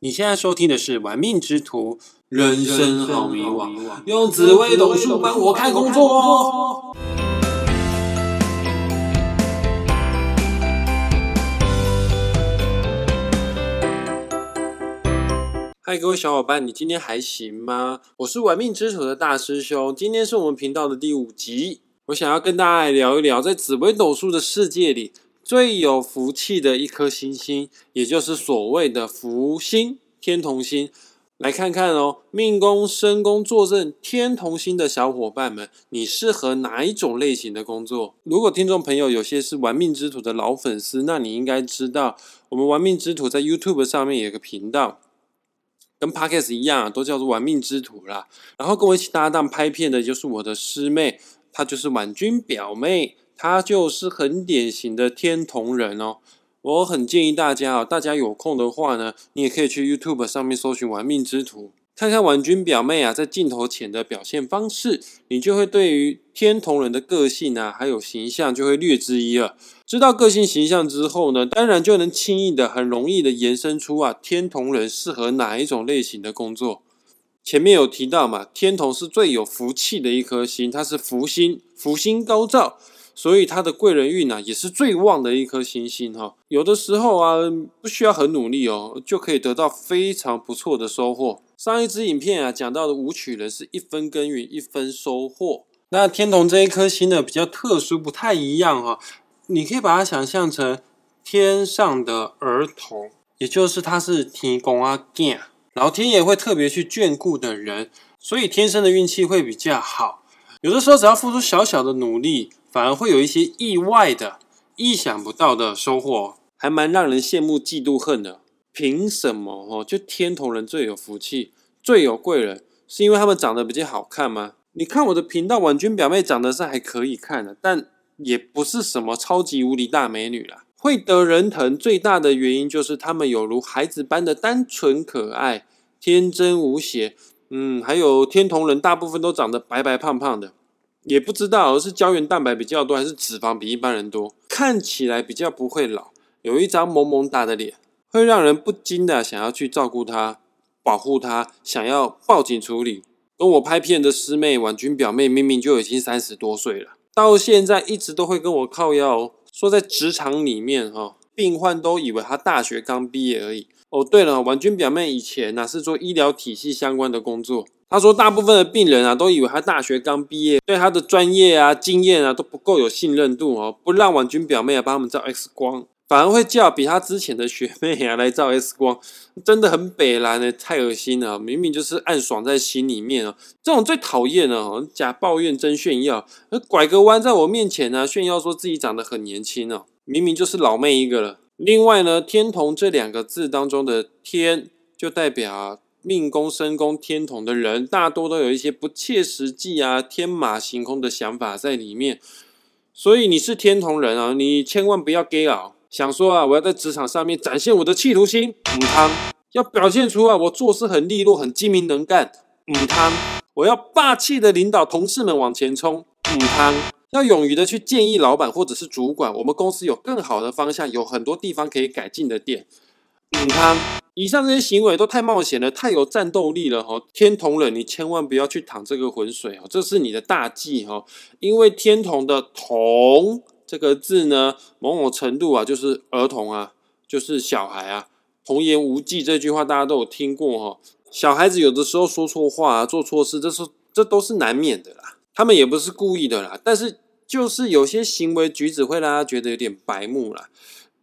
你现在收听的是《玩命之徒》，人生好迷惘，用紫微斗数帮我看工作。嗨，各位小伙伴，你今天还行吗？我是玩命之徒的大师兄，今天是我们频道的第五集。我想要跟大家来聊一聊，在紫微斗数的世界里。最有福气的一颗星星，也就是所谓的福星天同星，来看看哦，命宫、身宫坐镇天同星的小伙伴们，你适合哪一种类型的工作？如果听众朋友有些是玩命之徒的老粉丝，那你应该知道，我们玩命之徒在 YouTube 上面有个频道，跟 Podcast 一样，都叫做玩命之徒啦。然后跟我一起搭档拍片的，就是我的师妹，她就是婉君表妹。他就是很典型的天同人哦，我很建议大家啊，大家有空的话呢，你也可以去 YouTube 上面搜寻“玩命之徒”，看看婉君表妹啊在镜头前的表现方式，你就会对于天同人的个性啊还有形象就会略知一二。知道个性形象之后呢，当然就能轻易的、很容易的延伸出啊天同人适合哪一种类型的工作。前面有提到嘛，天同是最有福气的一颗星，它是福星，福星高照。所以它的贵人运呢，也是最旺的一颗星星哈。有的时候啊，不需要很努力哦，就可以得到非常不错的收获。上一支影片啊，讲到的武曲人是一分耕耘一分收获。那天同这一颗星呢，比较特殊，不太一样哈。你可以把它想象成天上的儿童，也就是它是天公啊见，老天爷会特别去眷顾的人，所以天生的运气会比较好。有的时候只要付出小小的努力。反而会有一些意外的、意想不到的收获，还蛮让人羡慕、嫉妒、恨的。凭什么哦？就天同人最有福气、最有贵人，是因为他们长得比较好看吗？你看我的频道，婉君表妹长得是还可以看的，但也不是什么超级无敌大美女啦。会得人疼最大的原因就是他们有如孩子般的单纯可爱、天真无邪。嗯，还有天童人大部分都长得白白胖胖的。也不知道是胶原蛋白比较多，还是脂肪比一般人多，看起来比较不会老，有一张萌萌哒的脸，会让人不禁的想要去照顾他、保护他，想要报警处理。跟我拍片的师妹婉君表妹，明明就已经三十多岁了，到现在一直都会跟我靠腰，说在职场里面哈，病患都以为他大学刚毕业而已。哦，对了，婉君表妹以前呢是做医疗体系相关的工作。她说，大部分的病人啊，都以为他大学刚毕业，对他的专业啊、经验啊都不够有信任度哦，不让婉君表妹啊帮他们照 X 光，反而会叫比他之前的学妹啊来照 X 光，真的很北蓝的，太恶心了！明明就是暗爽在心里面哦，这种最讨厌了，假抱怨真炫耀，拐个弯在我面前呢炫耀说自己长得很年轻哦，明明就是老妹一个了。另外呢，天同这两个字当中的天，就代表。命宫、身宫天同的人，大多都有一些不切实际啊、天马行空的想法在里面。所以你是天同人啊，你千万不要 gay 啊！想说啊，我要在职场上面展现我的企图心，母汤要表现出啊，我做事很利落、很精明能干，母汤我要霸气的领导同事们往前冲，母汤要勇于的去建议老板或者是主管，我们公司有更好的方向，有很多地方可以改进的点，母汤。以上这些行为都太冒险了，太有战斗力了哈！天同人，你千万不要去淌这个浑水哦，这是你的大忌哈！因为天同的“同”这个字呢，某某程度啊，就是儿童啊，就是小孩啊，“童言无忌”这句话大家都有听过哈。小孩子有的时候说错话、做错事，这是这都是难免的啦。他们也不是故意的啦，但是就是有些行为举止会让他觉得有点白目啦，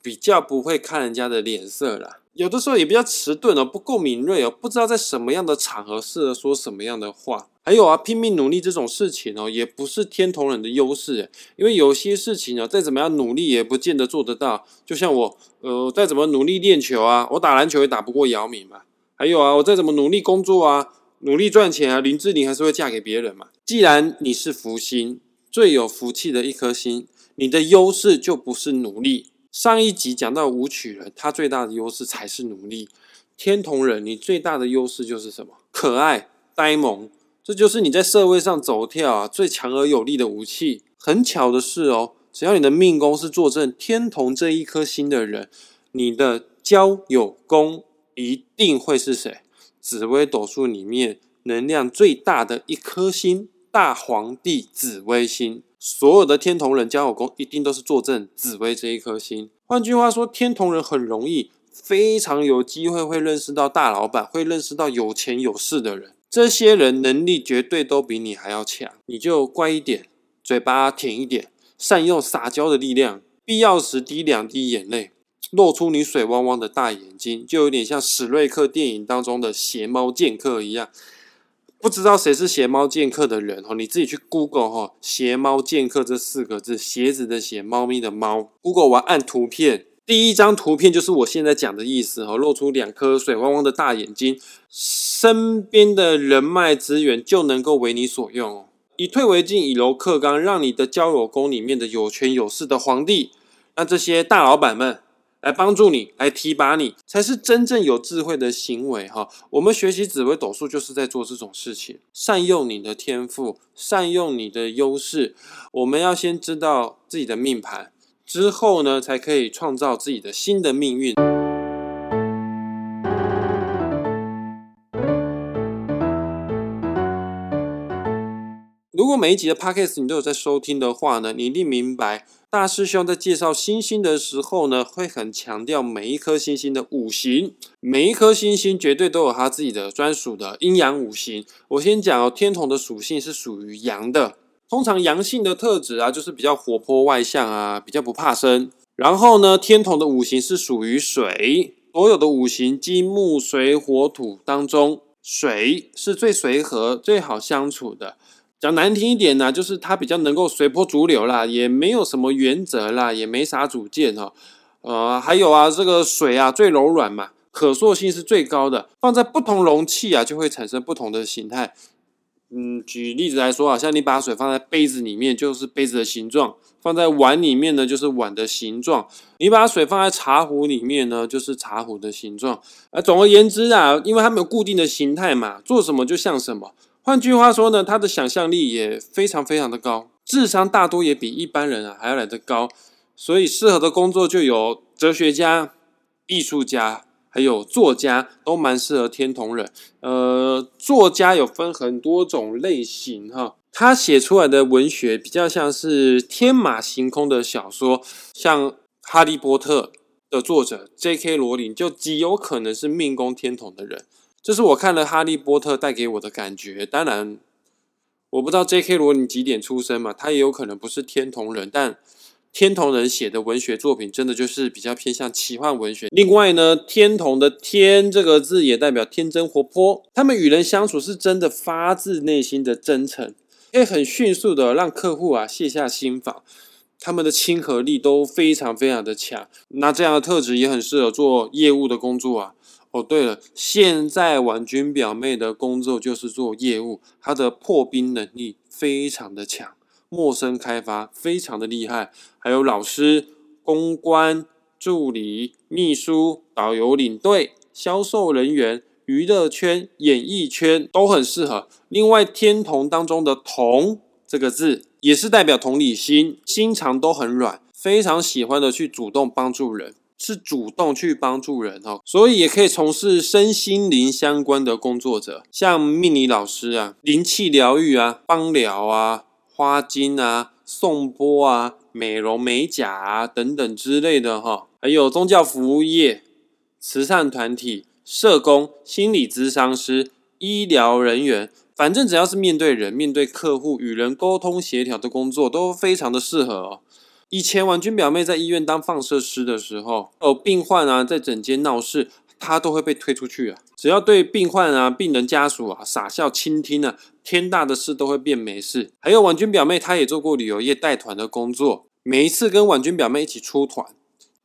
比较不会看人家的脸色啦。有的时候也比较迟钝哦，不够敏锐哦，不知道在什么样的场合适合说什么样的话。还有啊，拼命努力这种事情哦，也不是天同人的优势因为有些事情啊，再怎么样努力也不见得做得到。就像我，呃，再怎么努力练球啊，我打篮球也打不过姚明嘛。还有啊，我再怎么努力工作啊，努力赚钱啊，林志玲还是会嫁给别人嘛。既然你是福星，最有福气的一颗星，你的优势就不是努力。上一集讲到武曲人，他最大的优势才是努力。天同人，你最大的优势就是什么？可爱、呆萌，这就是你在社会上走跳啊最强而有力的武器。很巧的是哦，只要你的命宫是坐镇天同这一颗星的人，你的交友宫一定会是谁？紫微斗数里面能量最大的一颗星——大皇帝紫微星。所有的天同人交友宫一定都是坐镇紫微这一颗星。换句话说，天同人很容易、非常有机会会认识到大老板，会认识到有钱有势的人。这些人能力绝对都比你还要强，你就乖一点，嘴巴甜一点，善用撒娇的力量，必要时滴两滴眼泪，露出你水汪汪的大眼睛，就有点像史瑞克电影当中的邪猫剑客一样。不知道谁是邪猫剑客的人哦，你自己去 Google 哈，邪猫剑客这四个字，鞋子的鞋，猫咪的猫。Google 完按图片，第一张图片就是我现在讲的意思哈，露出两颗水汪汪的大眼睛，身边的人脉资源就能够为你所用哦。以退为进，以柔克刚，让你的交友宫里面的有权有势的皇帝，让这些大老板们。来帮助你，来提拔你，才是真正有智慧的行为哈。我们学习紫微斗数，就是在做这种事情，善用你的天赋，善用你的优势。我们要先知道自己的命盘，之后呢，才可以创造自己的新的命运。如果每一集的 podcast 你都有在收听的话呢，你一定明白。大师兄在介绍星星的时候呢，会很强调每一颗星星的五行，每一颗星星绝对都有它自己的专属的阴阳五行。我先讲哦，天同的属性是属于阳的，通常阳性的特质啊，就是比较活泼外向啊，比较不怕生。然后呢，天同的五行是属于水，所有的五行金木水火土当中，水是最随和、最好相处的。讲难听一点呢，就是他比较能够随波逐流啦，也没有什么原则啦，也没啥主见哈。呃，还有啊，这个水啊最柔软嘛，可塑性是最高的，放在不同容器啊就会产生不同的形态。嗯，举例子来说啊，像你把水放在杯子里面，就是杯子的形状；放在碗里面呢，就是碗的形状；你把水放在茶壶里面呢，就是茶壶的形状。啊，总而言之啊，因为它没有固定的形态嘛，做什么就像什么。换句话说呢，他的想象力也非常非常的高，智商大多也比一般人啊还要来得高，所以适合的工作就有哲学家、艺术家，还有作家，都蛮适合天同人。呃，作家有分很多种类型哈，他写出来的文学比较像是天马行空的小说，像《哈利波特》的作者 J.K. 罗琳就极有可能是命宫天同的人。这是我看了《哈利波特》带给我的感觉。当然，我不知道 J.K. 罗琳几点出生嘛，他也有可能不是天同人。但天同人写的文学作品，真的就是比较偏向奇幻文学。另外呢，天同的“天”这个字也代表天真活泼。他们与人相处是真的发自内心的真诚，可以很迅速的让客户啊卸下心防。他们的亲和力都非常非常的强。那这样的特质也很适合做业务的工作啊。哦，对了，现在婉君表妹的工作就是做业务，她的破冰能力非常的强，陌生开发非常的厉害，还有老师、公关、助理、秘书、导游、领队、销售人员、娱乐圈、演艺圈都很适合。另外，天同当中的“同”这个字，也是代表同理心，心肠都很软，非常喜欢的去主动帮助人。是主动去帮助人哦，所以也可以从事身心灵相关的工作者，像命理老师啊、灵气疗愈啊、帮疗啊、花精啊、送波啊、美容美甲啊等等之类的哈，还有宗教服务业、慈善团体、社工、心理咨商师、医疗人员，反正只要是面对人、面对客户、与人沟通协调的工作，都非常的适合哦。以前婉君表妹在医院当放射师的时候，有病患啊在诊间闹事，她都会被推出去啊。只要对病患啊、病人家属啊傻笑倾听啊，天大的事都会变没事。还有婉君表妹，她也做过旅游业带团的工作。每一次跟婉君表妹一起出团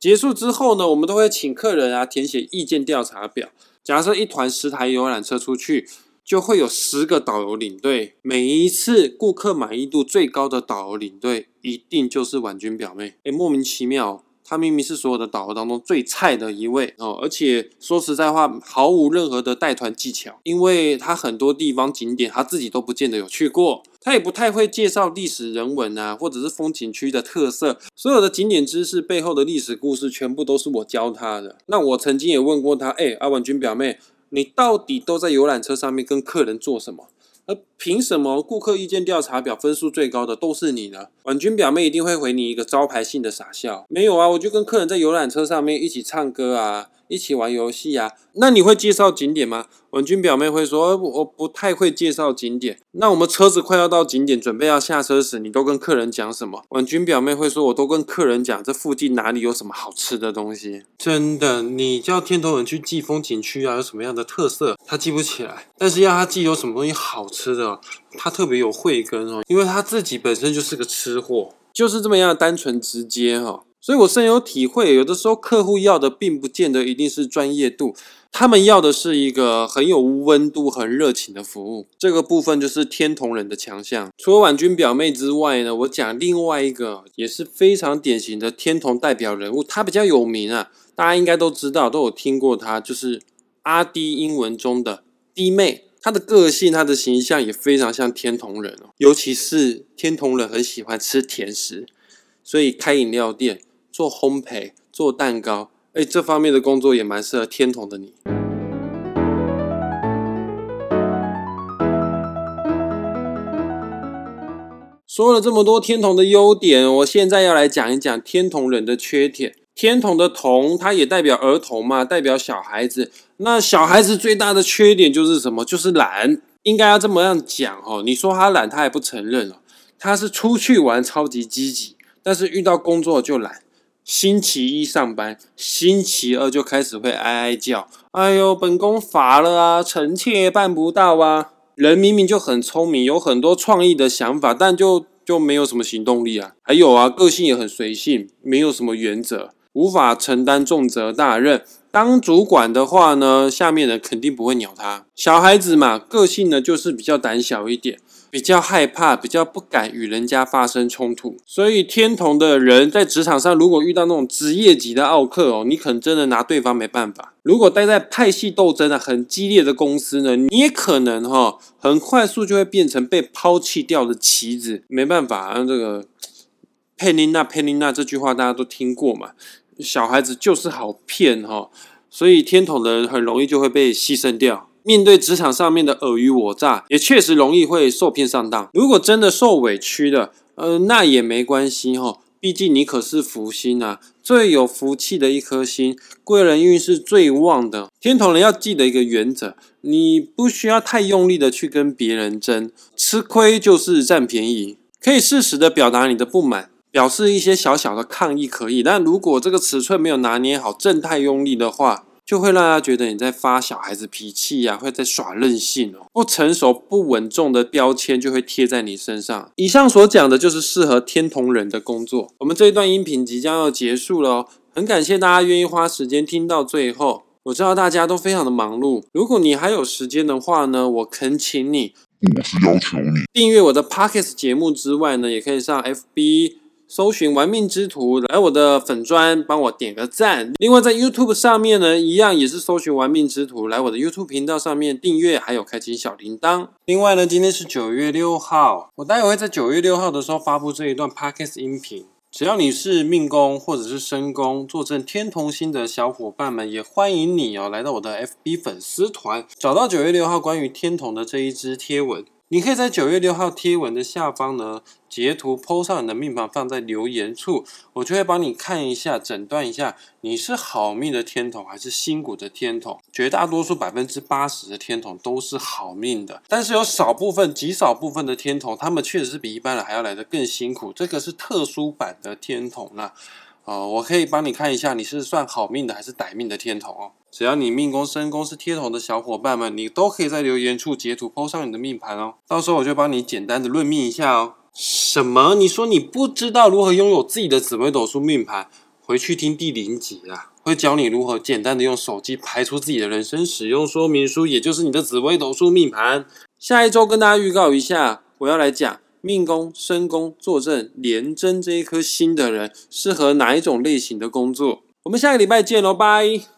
结束之后呢，我们都会请客人啊填写意见调查表。假设一团十台游览车出去。就会有十个导游领队，每一次顾客满意度最高的导游领队，一定就是婉君表妹。哎，莫名其妙，她明明是所有的导游当中最菜的一位哦，而且说实在话，毫无任何的带团技巧，因为她很多地方景点她自己都不见得有去过，她也不太会介绍历史人文啊，或者是风景区的特色，所有的景点知识背后的历史故事，全部都是我教她的。那我曾经也问过她，哎，阿婉君表妹，你到底都在游览车上面跟客人做什么？而凭什么顾客意见调查表分数最高的都是你呢？婉君表妹一定会回你一个招牌性的傻笑。没有啊，我就跟客人在游览车上面一起唱歌啊。一起玩游戏啊？那你会介绍景点吗？文君表妹会说，我不太会介绍景点。那我们车子快要到景点，准备要下车时，你都跟客人讲什么？文君表妹会说，我都跟客人讲这附近哪里有什么好吃的东西。真的，你叫天头人去记风景区啊，有什么样的特色，他记不起来。但是要他记有什么东西好吃的，他特别有慧根哦，因为他自己本身就是个吃货，就是这么样单纯直接哈。所以我深有体会，有的时候客户要的并不见得一定是专业度，他们要的是一个很有温度、很热情的服务。这个部分就是天同人的强项。除了婉君表妹之外呢，我讲另外一个也是非常典型的天同代表人物，他比较有名啊，大家应该都知道，都有听过他，就是阿弟英文中的弟妹。他的个性、他的形象也非常像天同人哦，尤其是天同人很喜欢吃甜食，所以开饮料店。做烘焙、做蛋糕，哎，这方面的工作也蛮适合天童的你。说了这么多天童的优点，我现在要来讲一讲天童人的缺点。天童的童，它也代表儿童嘛，代表小孩子。那小孩子最大的缺点就是什么？就是懒。应该要这么样讲哦。你说他懒，他也不承认了。他是出去玩超级积极，但是遇到工作就懒。星期一上班，星期二就开始会哀哀叫。哎呦，本宫乏了啊，臣妾办不到啊。人明明就很聪明，有很多创意的想法，但就就没有什么行动力啊。还有啊，个性也很随性，没有什么原则，无法承担重责大任。当主管的话呢，下面人肯定不会鸟他。小孩子嘛，个性呢就是比较胆小一点。比较害怕，比较不敢与人家发生冲突，所以天同的人在职场上，如果遇到那种职业级的奥克哦，你可能真的拿对方没办法。如果待在派系斗争啊很激烈的公司呢，你也可能哈很快速就会变成被抛弃掉的棋子，没办法啊。这个佩妮娜佩妮娜这句话大家都听过嘛，小孩子就是好骗哈，所以天同的人很容易就会被牺牲掉。面对职场上面的尔虞我诈，也确实容易会受骗上当。如果真的受委屈了，呃，那也没关系哈，毕竟你可是福星啊，最有福气的一颗星，贵人运是最旺的。天同人要记得一个原则，你不需要太用力的去跟别人争，吃亏就是占便宜。可以适时的表达你的不满，表示一些小小的抗议可以，但如果这个尺寸没有拿捏好，正太用力的话。就会让他觉得你在发小孩子脾气呀，会在耍任性哦，不成熟、不稳重的标签就会贴在你身上。以上所讲的就是适合天同人的工作。我们这一段音频即将要结束了哦，很感谢大家愿意花时间听到最后。我知道大家都非常的忙碌，如果你还有时间的话呢，我恳请你，我是要求你订阅我的 Pockets 节目之外呢，也可以上 FB。搜寻玩命之徒来我的粉砖，帮我点个赞。另外在 YouTube 上面呢，一样也是搜寻玩命之徒来我的 YouTube 频道上面订阅，还有开启小铃铛。另外呢，今天是九月六号，我待会会在九月六号的时候发布这一段 Podcast 音频。只要你是命宫或者是身宫坐镇天同星的小伙伴们，也欢迎你哦来到我的 FB 粉丝团，找到九月六号关于天同的这一支贴文。你可以在九月六号贴文的下方呢截图，po 上你的命盘，放在留言处，我就会帮你看一下，诊断一下你是好命的天童还是辛苦的天童。绝大多数百分之八十的天童都是好命的，但是有少部分极少部分的天童，他们确实是比一般人还要来的更辛苦。这个是特殊版的天童啦。哦，我可以帮你看一下，你是算好命的还是歹命的天童哦。只要你命宫、身宫是天童的小伙伴们，你都可以在留言处截图 po 上你的命盘哦。到时候我就帮你简单的论命一下哦。什么？你说你不知道如何拥有自己的紫微斗数命盘？回去听第零集啊，会教你如何简单的用手机排出自己的人生使用说明书，也就是你的紫微斗数命盘。下一周跟大家预告一下，我要来讲命宫、身宫坐镇廉贞这一颗星的人，适合哪一种类型的工作？我们下个礼拜见喽，拜。